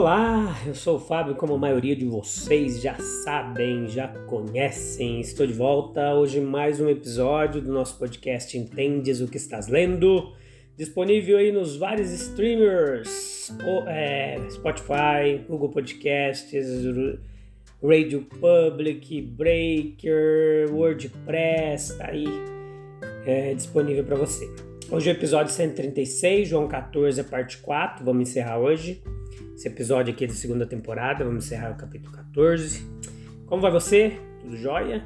Olá, eu sou o Fábio, como a maioria de vocês já sabem, já conhecem. Estou de volta hoje mais um episódio do nosso podcast Entendes o que estás lendo, disponível aí nos vários streamers, é, Spotify, Google Podcasts, Radio Public, Breaker, WordPress, tá aí é, disponível para você. Hoje é o episódio 136, João 14, parte 4, vamos encerrar hoje esse episódio aqui da segunda temporada. Vamos encerrar o capítulo 14. Como vai você? Tudo jóia?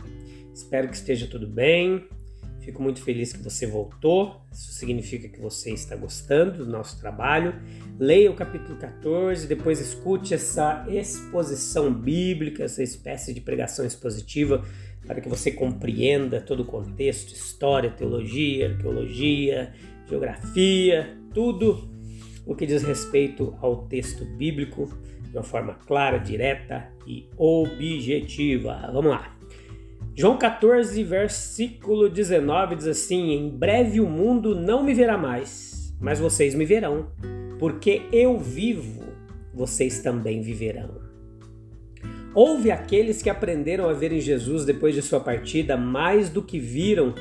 Espero que esteja tudo bem. Fico muito feliz que você voltou. Isso significa que você está gostando do nosso trabalho. Leia o capítulo 14, depois escute essa exposição bíblica, essa espécie de pregação expositiva, para que você compreenda todo o contexto, história, teologia, arqueologia, geografia, tudo o que diz respeito ao texto bíblico de uma forma clara, direta e objetiva. Vamos lá. João 14, versículo 19 diz assim: Em breve o mundo não me verá mais, mas vocês me verão, porque eu vivo, vocês também viverão. Houve aqueles que aprenderam a ver em Jesus depois de sua partida mais do que viram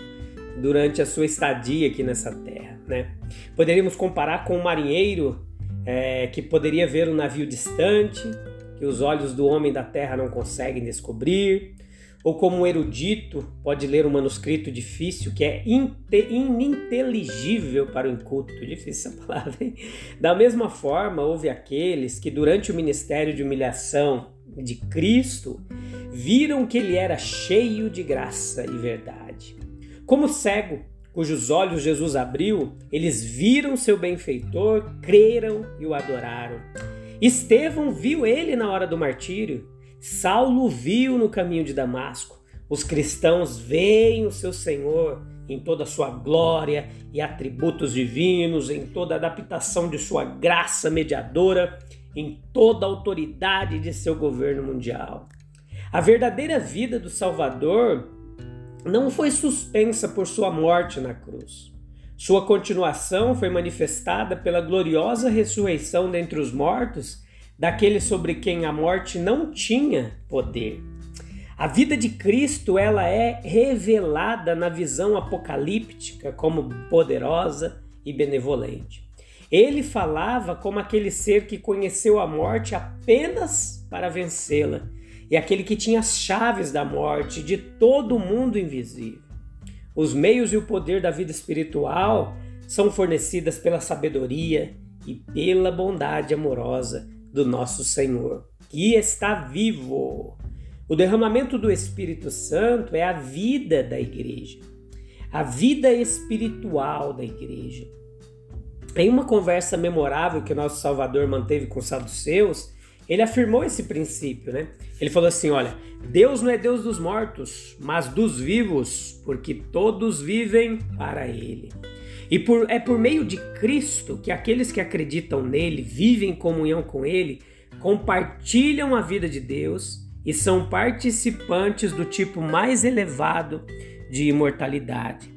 durante a sua estadia aqui nessa terra. Né? Poderíamos comparar com um marinheiro é, que poderia ver um navio distante, que os olhos do homem da terra não conseguem descobrir, ou como um erudito pode ler um manuscrito difícil que é ininteligível para o inculto. Difícil essa palavra, hein? Da mesma forma, houve aqueles que, durante o ministério de humilhação de Cristo, viram que ele era cheio de graça e verdade. Como cego, cujos olhos Jesus abriu, eles viram seu benfeitor, creram e o adoraram. Estevão viu ele na hora do martírio. Saulo viu no caminho de Damasco. Os cristãos veem o seu Senhor em toda a sua glória e atributos divinos, em toda a adaptação de sua graça mediadora, em toda a autoridade de seu governo mundial. A verdadeira vida do Salvador não foi suspensa por sua morte na cruz. Sua continuação foi manifestada pela gloriosa ressurreição dentre os mortos daquele sobre quem a morte não tinha poder. A vida de Cristo ela é revelada na visão apocalíptica como poderosa e benevolente. Ele falava como aquele ser que conheceu a morte apenas para vencê-la e aquele que tinha as chaves da morte de todo mundo invisível. Os meios e o poder da vida espiritual são fornecidas pela sabedoria e pela bondade amorosa do nosso Senhor, que está vivo. O derramamento do Espírito Santo é a vida da igreja, a vida espiritual da igreja. Em uma conversa memorável que o nosso Salvador manteve com os saduceus, ele afirmou esse princípio, né? Ele falou assim: olha, Deus não é Deus dos mortos, mas dos vivos, porque todos vivem para Ele. E por, é por meio de Cristo que aqueles que acreditam nele, vivem em comunhão com Ele, compartilham a vida de Deus e são participantes do tipo mais elevado de imortalidade.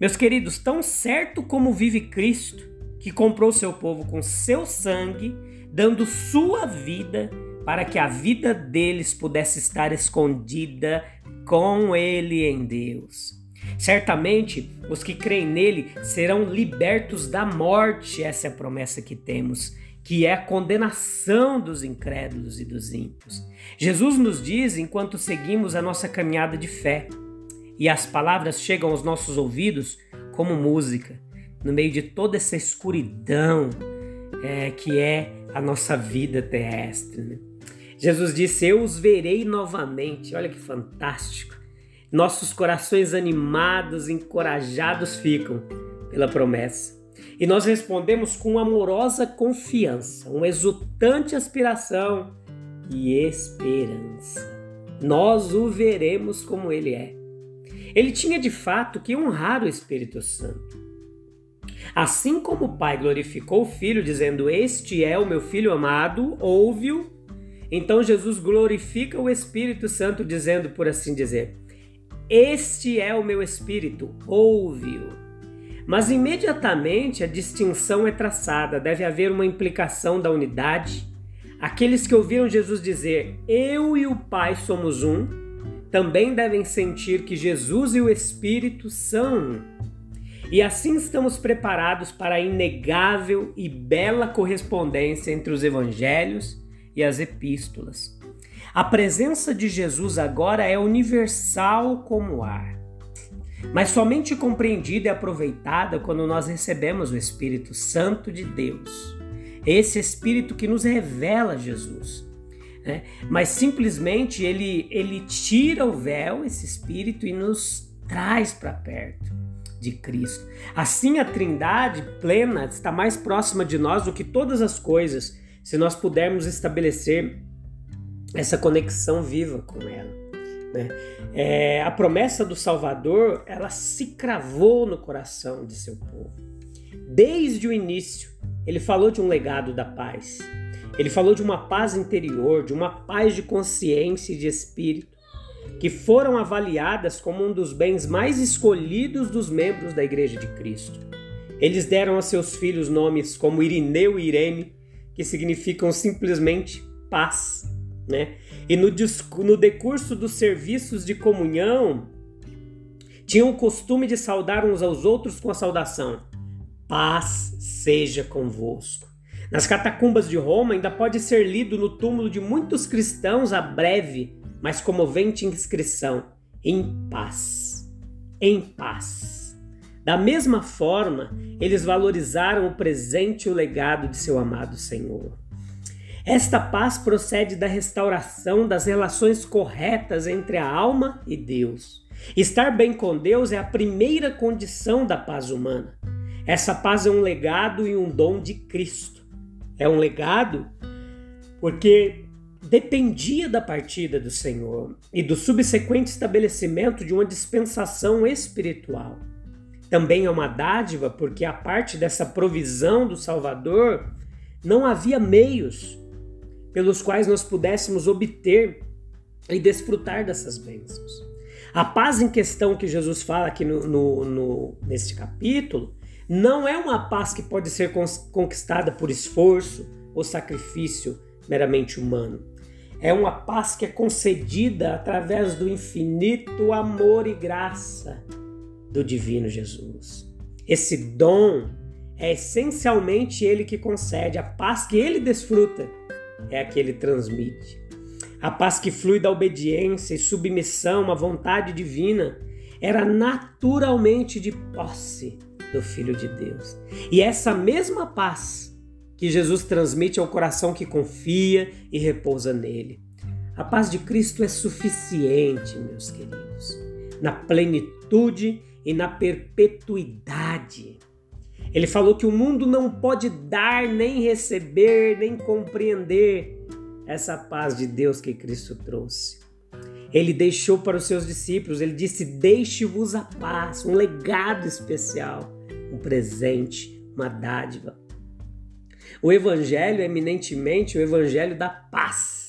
Meus queridos, tão certo como vive Cristo, que comprou seu povo com seu sangue, dando sua vida para que a vida deles pudesse estar escondida com Ele em Deus. Certamente, os que creem nele serão libertos da morte, essa é a promessa que temos, que é a condenação dos incrédulos e dos ímpios. Jesus nos diz enquanto seguimos a nossa caminhada de fé, e as palavras chegam aos nossos ouvidos como música, no meio de toda essa escuridão é, que é a nossa vida terrestre. Né? Jesus disse: Eu os verei novamente. Olha que fantástico. nossos corações animados, encorajados ficam pela promessa. E nós respondemos com amorosa confiança, uma exultante aspiração e esperança. Nós o veremos como ele é. Ele tinha de fato que honrar o Espírito Santo. Assim como o Pai glorificou o Filho, dizendo: Este é o meu Filho amado, ouve-o. Então Jesus glorifica o Espírito Santo, dizendo, por assim dizer: Este é o meu Espírito, ouve-o. Mas imediatamente a distinção é traçada, deve haver uma implicação da unidade. Aqueles que ouviram Jesus dizer: Eu e o Pai somos um, também devem sentir que Jesus e o Espírito são um. E assim estamos preparados para a inegável e bela correspondência entre os evangelhos e as epístolas. A presença de Jesus agora é universal como ar, mas somente compreendida e aproveitada quando nós recebemos o Espírito Santo de Deus. Esse Espírito que nos revela Jesus. Né? Mas simplesmente ele, ele tira o véu, esse Espírito, e nos traz para perto de Cristo. Assim, a Trindade plena está mais próxima de nós do que todas as coisas, se nós pudermos estabelecer essa conexão viva com ela. Né? É, a promessa do Salvador ela se cravou no coração de seu povo. Desde o início, ele falou de um legado da paz. Ele falou de uma paz interior, de uma paz de consciência e de espírito que foram avaliadas como um dos bens mais escolhidos dos membros da Igreja de Cristo. Eles deram a seus filhos nomes como Irineu e Irene, que significam simplesmente paz. Né? E no, no decurso dos serviços de comunhão, tinham o costume de saudar uns aos outros com a saudação: Paz seja convosco. Nas catacumbas de Roma ainda pode ser lido no túmulo de muitos cristãos a breve mas comovente inscrição: em paz. Em paz. Da mesma forma, eles valorizaram o presente e o legado de seu amado Senhor. Esta paz procede da restauração das relações corretas entre a alma e Deus. Estar bem com Deus é a primeira condição da paz humana. Essa paz é um legado e um dom de Cristo. É um legado porque dependia da partida do Senhor e do subsequente estabelecimento de uma dispensação espiritual. Também é uma dádiva porque a parte dessa provisão do Salvador não havia meios pelos quais nós pudéssemos obter e desfrutar dessas bênçãos. A paz em questão que Jesus fala aqui no, no, no, neste capítulo não é uma paz que pode ser conquistada por esforço ou sacrifício meramente humano é uma paz que é concedida através do infinito amor e graça do divino Jesus. Esse dom é essencialmente ele que concede, a paz que ele desfruta é a que ele transmite. A paz que flui da obediência e submissão à vontade divina era naturalmente de posse do Filho de Deus. E essa mesma paz que Jesus transmite ao coração que confia e repousa nele. A paz de Cristo é suficiente, meus queridos, na plenitude e na perpetuidade. Ele falou que o mundo não pode dar, nem receber, nem compreender essa paz de Deus que Cristo trouxe. Ele deixou para os seus discípulos, ele disse: Deixe-vos a paz, um legado especial, um presente, uma dádiva. O Evangelho é eminentemente o Evangelho da paz.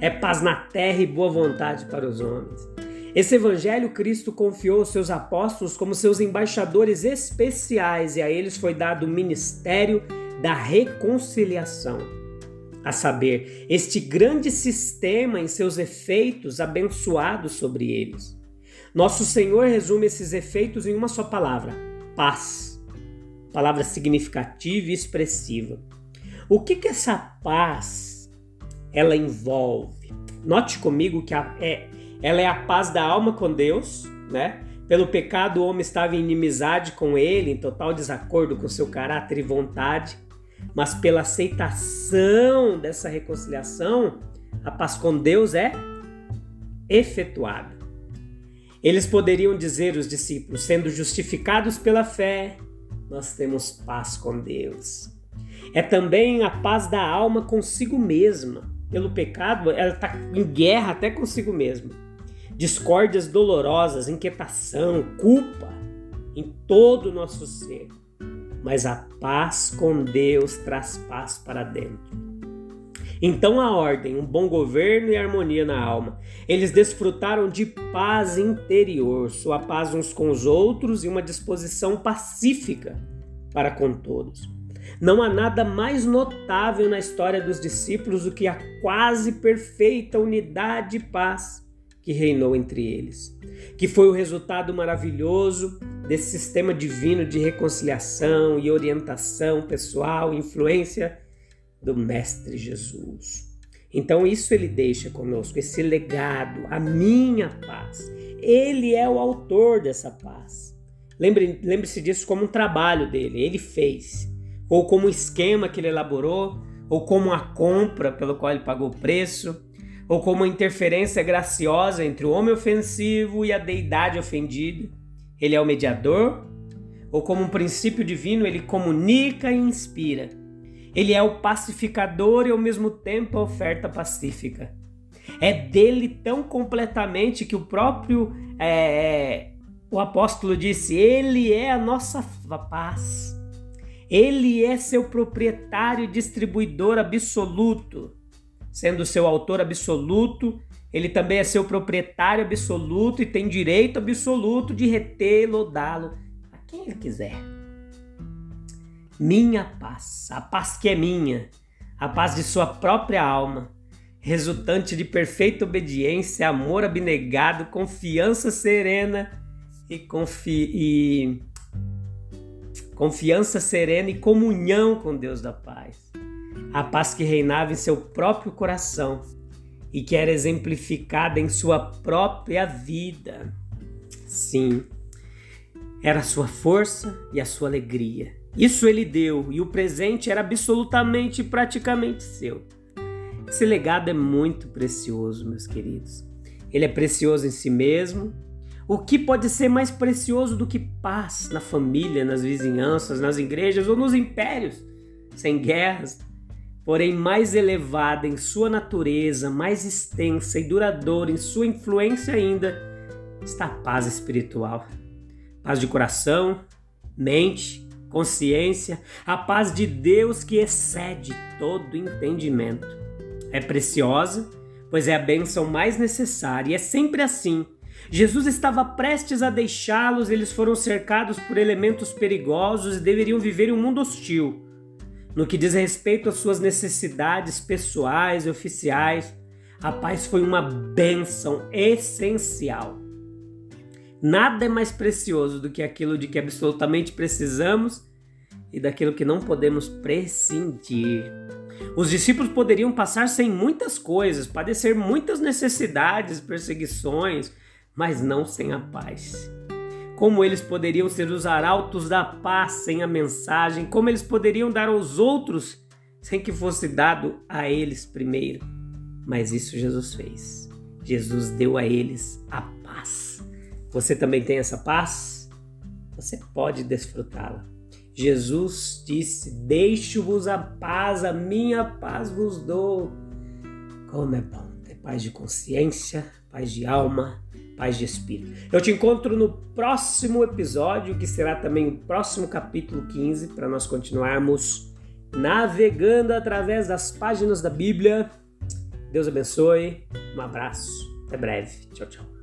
É paz na terra e boa vontade para os homens. Esse Evangelho Cristo confiou aos seus apóstolos como seus embaixadores especiais e a eles foi dado o ministério da reconciliação. A saber, este grande sistema em seus efeitos abençoados sobre eles. Nosso Senhor resume esses efeitos em uma só palavra: paz. Palavra significativa e expressiva. O que, que essa paz ela envolve? Note comigo que a, é, ela é a paz da alma com Deus, né? Pelo pecado, o homem estava em inimizade com ele, em total desacordo com seu caráter e vontade, mas pela aceitação dessa reconciliação, a paz com Deus é efetuada. Eles poderiam dizer, os discípulos, sendo justificados pela fé, nós temos paz com Deus. É também a paz da alma consigo mesma. Pelo pecado, ela está em guerra até consigo mesma. Discórdias dolorosas, inquietação, culpa em todo o nosso ser. Mas a paz com Deus traz paz para dentro. Então a ordem, um bom governo e harmonia na alma. Eles desfrutaram de paz interior, sua paz uns com os outros e uma disposição pacífica para com todos. Não há nada mais notável na história dos discípulos do que a quase perfeita unidade e paz que reinou entre eles, que foi o resultado maravilhoso desse sistema divino de reconciliação e orientação pessoal, influência do Mestre Jesus. Então, isso ele deixa conosco, esse legado, a minha paz. Ele é o autor dessa paz. Lembre-se lembre disso como um trabalho dele, ele fez, ou como esquema que ele elaborou, ou como a compra pelo qual ele pagou o preço, ou como uma interferência graciosa entre o homem ofensivo e a deidade ofendida. Ele é o mediador, ou como um princípio divino, ele comunica e inspira ele é o pacificador e ao mesmo tempo a oferta pacífica. É dele tão completamente que o próprio é, é, o apóstolo disse: Ele é a nossa paz. Ele é seu proprietário e distribuidor absoluto. Sendo seu autor absoluto, ele também é seu proprietário absoluto e tem direito absoluto de retê-lo, dá-lo a quem ele quiser minha paz, a paz que é minha, a paz de sua própria alma, resultante de perfeita obediência, amor abnegado, confiança serena e, confi e confiança serena e comunhão com Deus da paz. A paz que reinava em seu próprio coração e que era exemplificada em sua própria vida. Sim, era a sua força e a sua alegria isso ele deu e o presente era absolutamente e praticamente seu. Esse legado é muito precioso, meus queridos. Ele é precioso em si mesmo. O que pode ser mais precioso do que paz na família, nas vizinhanças, nas igrejas ou nos impérios, sem guerras? Porém, mais elevada em sua natureza, mais extensa e duradoura em sua influência ainda, está a paz espiritual. Paz de coração, mente, consciência, a paz de Deus que excede todo entendimento. É preciosa, pois é a bênção mais necessária, e é sempre assim. Jesus estava prestes a deixá-los, eles foram cercados por elementos perigosos e deveriam viver em um mundo hostil. No que diz respeito às suas necessidades pessoais e oficiais, a paz foi uma bênção essencial. Nada é mais precioso do que aquilo de que absolutamente precisamos e daquilo que não podemos prescindir. Os discípulos poderiam passar sem muitas coisas, padecer muitas necessidades, perseguições, mas não sem a paz. Como eles poderiam ser os arautos da paz sem a mensagem? Como eles poderiam dar aos outros sem que fosse dado a eles primeiro? Mas isso Jesus fez. Jesus deu a eles a paz. Você também tem essa paz? Você pode desfrutá-la. Jesus disse: Deixo-vos a paz, a minha paz vos dou. Como é bom ter paz de consciência, paz de alma, paz de espírito. Eu te encontro no próximo episódio, que será também o próximo capítulo 15, para nós continuarmos navegando através das páginas da Bíblia. Deus abençoe, um abraço, até breve. Tchau, tchau.